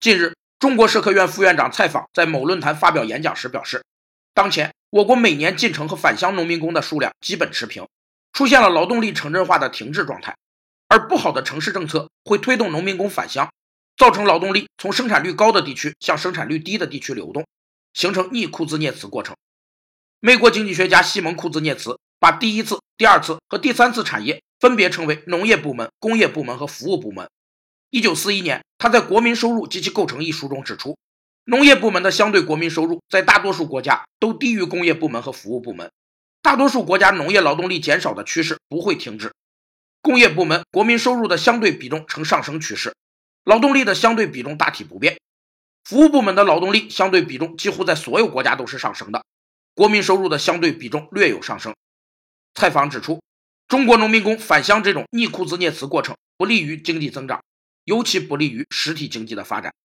近日，中国社科院副院长蔡昉在某论坛发表演讲时表示，当前我国每年进城和返乡农民工的数量基本持平，出现了劳动力城镇化的停滞状态，而不好的城市政策会推动农民工返乡，造成劳动力从生产率高的地区向生产率低的地区流动，形成逆库兹涅茨过程。美国经济学家西蒙库兹涅茨把第一次、第二次和第三次产业分别称为农业部门、工业部门和服务部门。一九四一年，他在《国民收入及其构成》一书中指出，农业部门的相对国民收入在大多数国家都低于工业部门和服务部门，大多数国家农业劳动力减少的趋势不会停止。工业部门国民收入的相对比重呈上升趋势，劳动力的相对比重大体不变。服务部门的劳动力相对比重几乎在所有国家都是上升的。国民收入的相对比重略有上升。采访指出，中国农民工返乡这种逆库兹涅茨过程不利于经济增长，尤其不利于实体经济的发展。